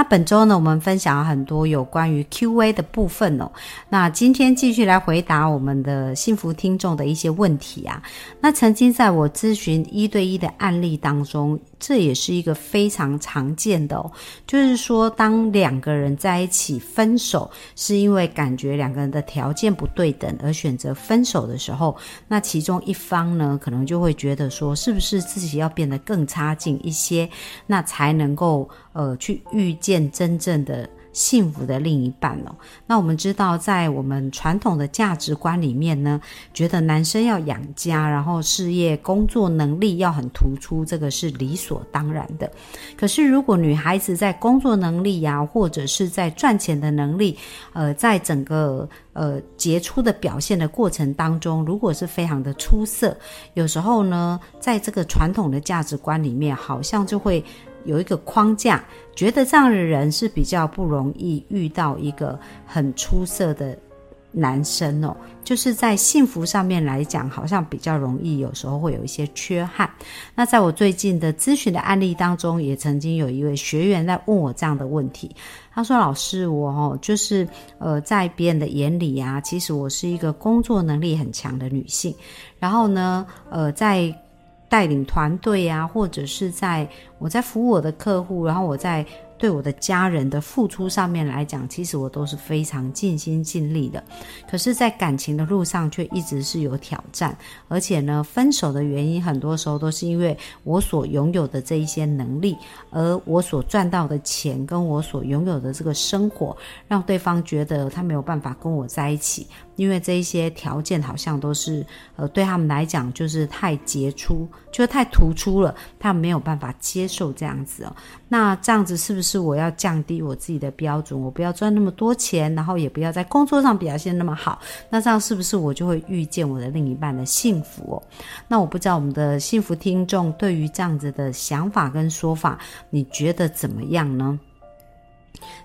那本周呢，我们分享了很多有关于 Q&A 的部分哦。那今天继续来回答我们的幸福听众的一些问题啊。那曾经在我咨询一对一的案例当中，这也是一个非常常见的哦。就是说，当两个人在一起分手，是因为感觉两个人的条件不对等而选择分手的时候，那其中一方呢，可能就会觉得说，是不是自自己要变得更差劲一些，那才能够呃去遇见真正的幸福的另一半哦。那我们知道，在我们传统的价值观里面呢，觉得男生要养家，然后事业工作能力要很突出，这个是理所当然的。可是如果女孩子在工作能力呀，或者是在赚钱的能力，呃，在整个呃，杰出的表现的过程当中，如果是非常的出色，有时候呢，在这个传统的价值观里面，好像就会有一个框架，觉得这样的人是比较不容易遇到一个很出色的。男生哦，就是在幸福上面来讲，好像比较容易，有时候会有一些缺憾。那在我最近的咨询的案例当中，也曾经有一位学员在问我这样的问题。他说：“老师，我哦，就是呃，在别人的眼里啊，其实我是一个工作能力很强的女性。然后呢，呃，在带领团队啊，或者是在我在服务我的客户，然后我在。”对我的家人的付出上面来讲，其实我都是非常尽心尽力的。可是，在感情的路上却一直是有挑战，而且呢，分手的原因很多时候都是因为我所拥有的这一些能力，而我所赚到的钱跟我所拥有的这个生活，让对方觉得他没有办法跟我在一起。因为这一些条件好像都是，呃，对他们来讲就是太杰出，就是太突出了，他们没有办法接受这样子哦。那这样子是不是是我要降低我自己的标准？我不要赚那么多钱，然后也不要在工作上表现那么好。那这样是不是我就会遇见我的另一半的幸福？那我不知道我们的幸福听众对于这样子的想法跟说法，你觉得怎么样呢？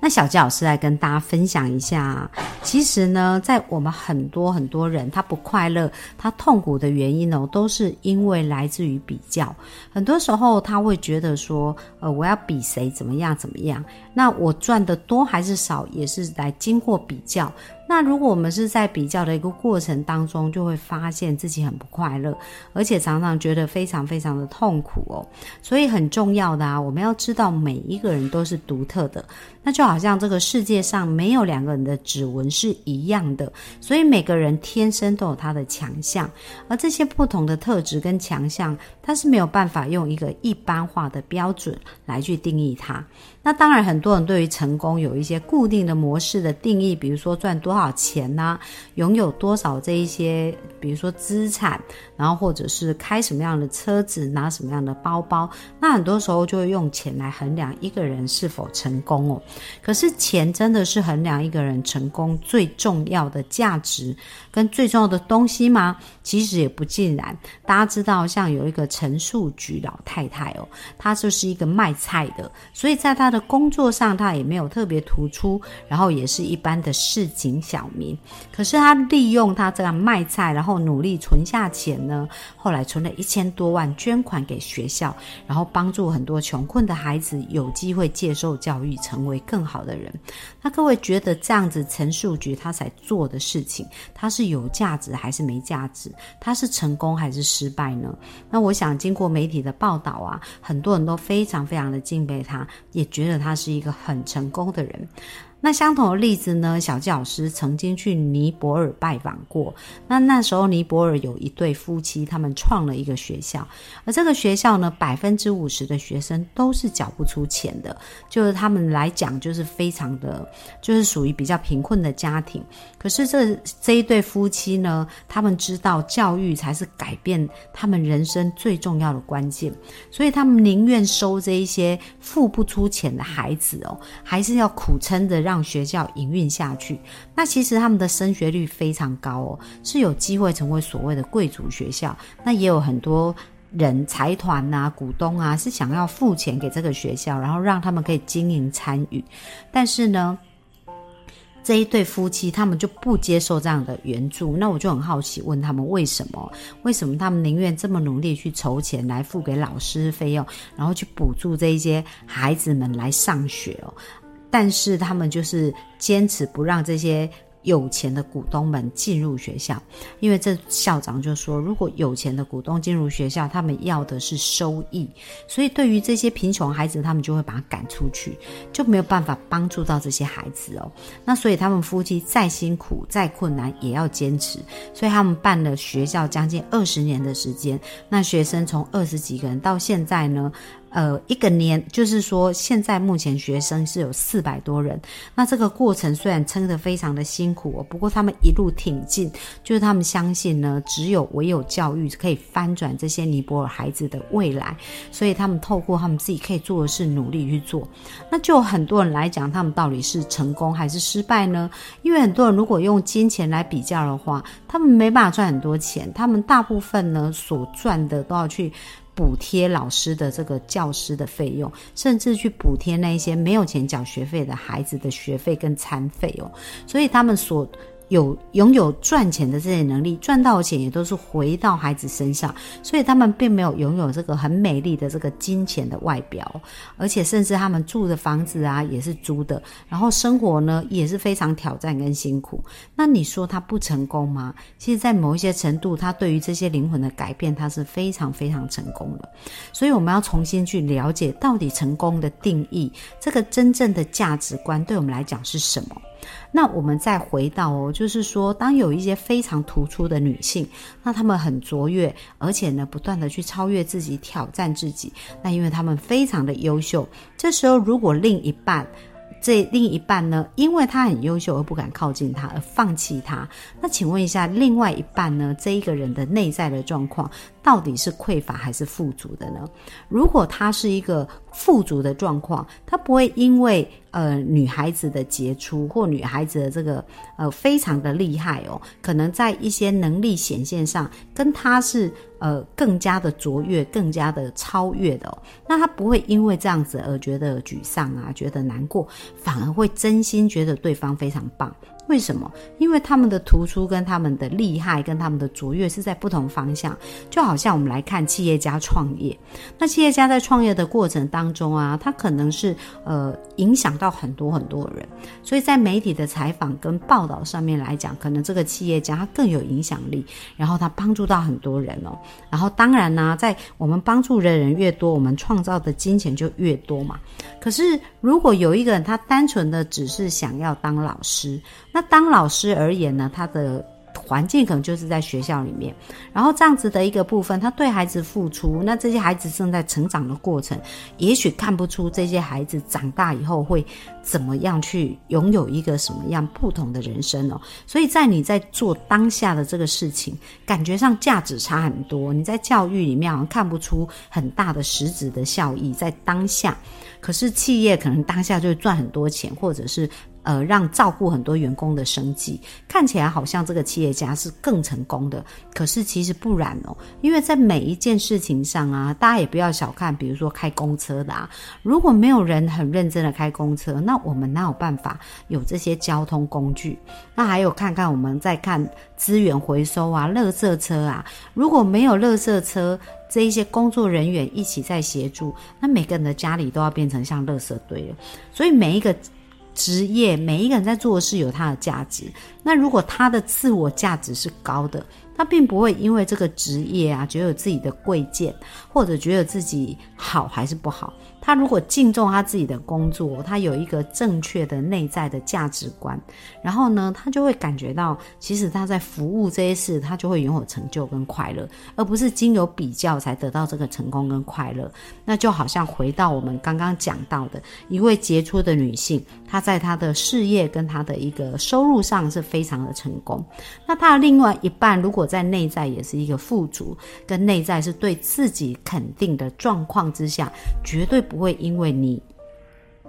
那小吉老师来跟大家分享一下，其实呢，在我们很多很多人他不快乐、他痛苦的原因呢，都是因为来自于比较。很多时候他会觉得说，呃，我要比谁怎么样怎么样，那我赚的多还是少，也是来经过比较。那如果我们是在比较的一个过程当中，就会发现自己很不快乐，而且常常觉得非常非常的痛苦哦。所以很重要的啊，我们要知道每一个人都是独特的，那就好像这个世界上没有两个人的指纹是一样的，所以每个人天生都有他的强项，而这些不同的特质跟强项，它是没有办法用一个一般化的标准来去定义它。那当然，很多人对于成功有一些固定的模式的定义，比如说赚多少钱呐，拥有多少这一些，比如说资产，然后或者是开什么样的车子，拿什么样的包包，那很多时候就会用钱来衡量一个人是否成功哦。可是钱真的是衡量一个人成功最重要的价值跟最重要的东西吗？其实也不尽然。大家知道，像有一个陈树菊老太太哦，她就是一个卖菜的，所以在她的工作上，他也没有特别突出，然后也是一般的市井小民。可是他利用他这样卖菜，然后努力存下钱呢，后来存了一千多万，捐款给学校，然后帮助很多穷困的孩子有机会接受教育，成为更好的人。那各位觉得这样子陈树菊他才做的事情，他是有价值还是没价值？他是成功还是失败呢？那我想经过媒体的报道啊，很多人都非常非常的敬佩他，也觉觉得他是一个很成功的人。那相同的例子呢？小纪老师曾经去尼泊尔拜访过。那那时候尼泊尔有一对夫妻，他们创了一个学校，而这个学校呢，百分之五十的学生都是缴不出钱的，就是他们来讲就是非常的，就是属于比较贫困的家庭。可是这这一对夫妻呢，他们知道教育才是改变他们人生最重要的关键，所以他们宁愿收这一些付不出钱的孩子哦，还是要苦撑着让。让学校营运下去。那其实他们的升学率非常高哦，是有机会成为所谓的贵族学校。那也有很多人财团呐、股东啊，是想要付钱给这个学校，然后让他们可以经营参与。但是呢，这一对夫妻他们就不接受这样的援助。那我就很好奇，问他们为什么？为什么他们宁愿这么努力去筹钱来付给老师费用，然后去补助这一些孩子们来上学哦？但是他们就是坚持不让这些。有钱的股东们进入学校，因为这校长就说，如果有钱的股东进入学校，他们要的是收益，所以对于这些贫穷孩子，他们就会把他赶出去，就没有办法帮助到这些孩子哦。那所以他们夫妻再辛苦再困难也要坚持，所以他们办了学校将近二十年的时间，那学生从二十几个人到现在呢？呃，一个年就是说，现在目前学生是有四百多人。那这个过程虽然撑得非常的辛苦哦，不过他们一路挺进，就是他们相信呢，只有唯有教育可以翻转这些尼泊尔孩子的未来。所以他们透过他们自己可以做的事努力去做。那就很多人来讲，他们到底是成功还是失败呢？因为很多人如果用金钱来比较的话，他们没办法赚很多钱。他们大部分呢所赚的都要去。补贴老师的这个教师的费用，甚至去补贴那一些没有钱缴学费的孩子的学费跟餐费哦，所以他们所。有拥有赚钱的这些能力，赚到的钱也都是回到孩子身上，所以他们并没有拥有这个很美丽的这个金钱的外表，而且甚至他们住的房子啊也是租的，然后生活呢也是非常挑战跟辛苦。那你说他不成功吗？其实，在某一些程度，他对于这些灵魂的改变，他是非常非常成功的。所以，我们要重新去了解到底成功的定义，这个真正的价值观对我们来讲是什么。那我们再回到哦，就是说，当有一些非常突出的女性，那她们很卓越，而且呢，不断的去超越自己，挑战自己。那因为她们非常的优秀，这时候如果另一半，这另一半呢，因为他很优秀而不敢靠近他，而放弃他，那请问一下，另外一半呢，这一个人的内在的状况到底是匮乏还是富足的呢？如果他是一个富足的状况，他不会因为。呃，女孩子的杰出或女孩子的这个呃非常的厉害哦，可能在一些能力显现上跟她是呃更加的卓越、更加的超越的哦。那他不会因为这样子而觉得沮丧啊，觉得难过，反而会真心觉得对方非常棒。为什么？因为他们的突出跟他们的厉害跟他们的卓越是在不同方向。就好像我们来看企业家创业，那企业家在创业的过程当中啊，他可能是呃影响到很多很多人，所以在媒体的采访跟报道上面来讲，可能这个企业家他更有影响力，然后他帮助到很多人哦。然后当然呢，在我们帮助的人越多，我们创造的金钱就越多嘛。可是如果有一个人他单纯的只是想要当老师，那当老师而言呢，他的环境可能就是在学校里面，然后这样子的一个部分，他对孩子付出，那这些孩子正在成长的过程，也许看不出这些孩子长大以后会怎么样去拥有一个什么样不同的人生哦。所以在你在做当下的这个事情，感觉上价值差很多。你在教育里面好像看不出很大的实质的效益，在当下，可是企业可能当下就赚很多钱，或者是。呃，让照顾很多员工的生计，看起来好像这个企业家是更成功的，可是其实不然哦。因为在每一件事情上啊，大家也不要小看，比如说开公车的啊，如果没有人很认真的开公车，那我们哪有办法有这些交通工具？那还有看看我们在看资源回收啊，垃圾车啊，如果没有垃圾车，这一些工作人员一起在协助，那每个人的家里都要变成像垃圾堆了。所以每一个。职业每一个人在做的事有他的价值，那如果他的自我价值是高的，他并不会因为这个职业啊，觉得自己的贵贱，或者觉得自己好还是不好。他如果敬重他自己的工作，他有一个正确的内在的价值观，然后呢，他就会感觉到，其实他在服务这些事，他就会拥有成就跟快乐，而不是经由比较才得到这个成功跟快乐。那就好像回到我们刚刚讲到的一位杰出的女性，她在她的事业跟她的一个收入上是非常的成功。那她的另外一半如果在内在也是一个富足，跟内在是对自己肯定的状况之下，绝对。不会因为你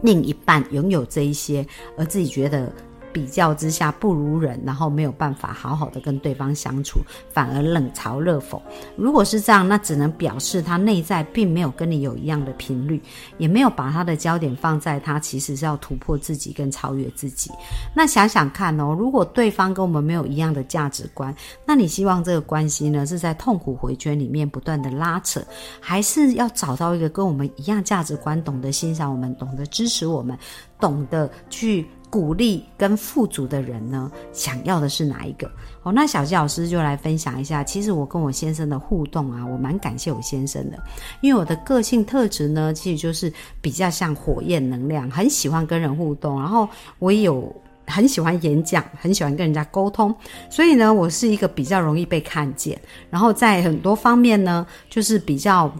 另一半拥有这一些，而自己觉得。比较之下不如人，然后没有办法好好的跟对方相处，反而冷嘲热讽。如果是这样，那只能表示他内在并没有跟你有一样的频率，也没有把他的焦点放在他其实是要突破自己跟超越自己。那想想看哦，如果对方跟我们没有一样的价值观，那你希望这个关系呢是在痛苦回圈里面不断的拉扯，还是要找到一个跟我们一样价值观、懂得欣赏我们、懂得支持我们、懂得去？鼓励跟富足的人呢，想要的是哪一个？哦，那小鸡老师就来分享一下。其实我跟我先生的互动啊，我蛮感谢我先生的，因为我的个性特质呢，其实就是比较像火焰能量，很喜欢跟人互动，然后我也有很喜欢演讲，很喜欢跟人家沟通，所以呢，我是一个比较容易被看见，然后在很多方面呢，就是比较。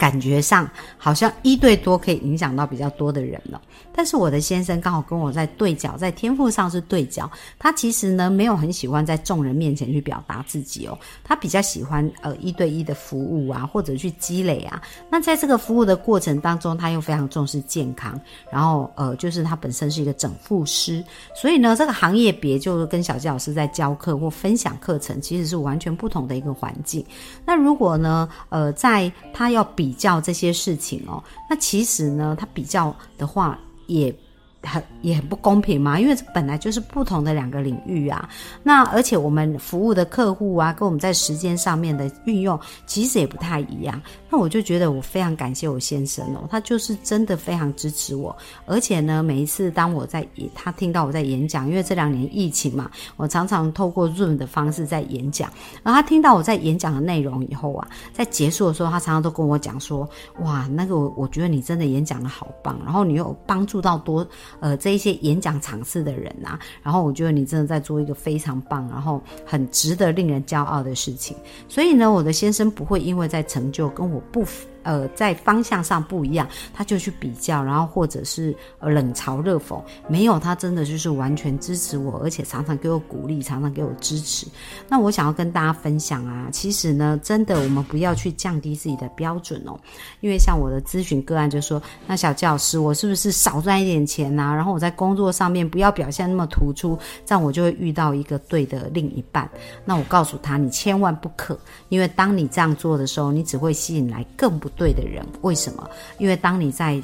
感觉上好像一对多可以影响到比较多的人了，但是我的先生刚好跟我在对角，在天赋上是对角。他其实呢没有很喜欢在众人面前去表达自己哦，他比较喜欢呃一对一的服务啊，或者去积累啊。那在这个服务的过程当中，他又非常重视健康，然后呃就是他本身是一个整复师，所以呢这个行业别就跟小纪老师在教课或分享课程其实是完全不同的一个环境。那如果呢呃在他要比比较这些事情哦，那其实呢，他比较的话也。很也很不公平嘛，因为这本来就是不同的两个领域啊。那而且我们服务的客户啊，跟我们在时间上面的运用，其实也不太一样。那我就觉得我非常感谢我先生哦，他就是真的非常支持我。而且呢，每一次当我在他听到我在演讲，因为这两年疫情嘛，我常常透过 Zoom 的方式在演讲。然后他听到我在演讲的内容以后啊，在结束的时候，他常常都跟我讲说：“哇，那个我我觉得你真的演讲的好棒，然后你有帮助到多。”呃，这一些演讲场次的人呐，然后我觉得你真的在做一个非常棒，然后很值得令人骄傲的事情。所以呢，我的先生不会因为在成就跟我不符。呃，在方向上不一样，他就去比较，然后或者是呃冷嘲热讽。没有，他真的就是完全支持我，而且常常给我鼓励，常常给我支持。那我想要跟大家分享啊，其实呢，真的我们不要去降低自己的标准哦。因为像我的咨询个案就说，那小教师，我是不是少赚一点钱呐？然后我在工作上面不要表现那么突出，这样我就会遇到一个对的另一半。那我告诉他，你千万不可，因为当你这样做的时候，你只会吸引来更不。对的人，为什么？因为当你在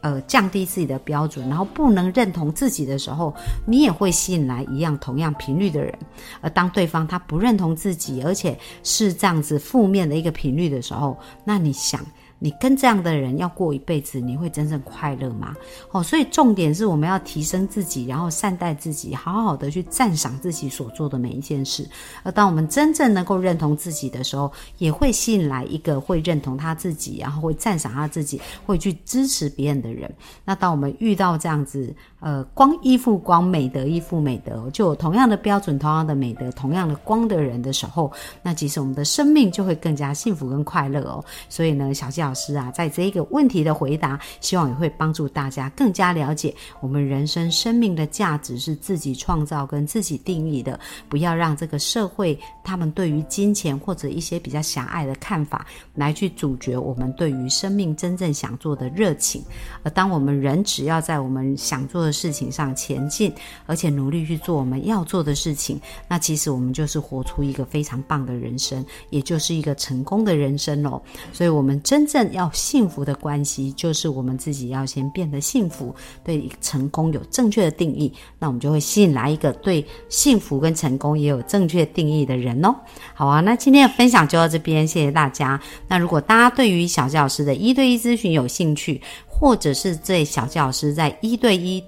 呃降低自己的标准，然后不能认同自己的时候，你也会吸引来一样同样频率的人。而当对方他不认同自己，而且是这样子负面的一个频率的时候，那你想？你跟这样的人要过一辈子，你会真正快乐吗？哦，所以重点是我们要提升自己，然后善待自己，好好的去赞赏自己所做的每一件事。而当我们真正能够认同自己的时候，也会吸引来一个会认同他自己，然后会赞赏他自己，会去支持别人的人。那当我们遇到这样子，呃，光依附光，美德依附美德，就有同样的标准、同样的美德、同样的光的人的时候，那其实我们的生命就会更加幸福跟快乐哦。所以呢，小教。老师啊，在这一个问题的回答，希望也会帮助大家更加了解我们人生生命的价值是自己创造跟自己定义的。不要让这个社会他们对于金钱或者一些比较狭隘的看法来去阻绝我们对于生命真正想做的热情。而当我们人只要在我们想做的事情上前进，而且努力去做我们要做的事情，那其实我们就是活出一个非常棒的人生，也就是一个成功的人生哦。所以，我们真正。要幸福的关系，就是我们自己要先变得幸福，对成功有正确的定义，那我们就会吸引来一个对幸福跟成功也有正确定义的人哦。好啊，那今天的分享就到这边，谢谢大家。那如果大家对于小教师的一对一咨询有兴趣，或者是对小教师在一对一。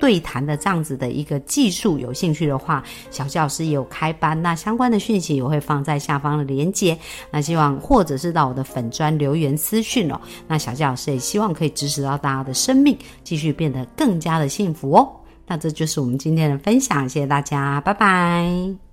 对谈的这样子的一个技术，有兴趣的话，小教师也有开班，那相关的讯息也会放在下方的链接。那希望或者是到我的粉砖留言私讯哦。那小教师也希望可以支持到大家的生命，继续变得更加的幸福哦。那这就是我们今天的分享，谢谢大家，拜拜。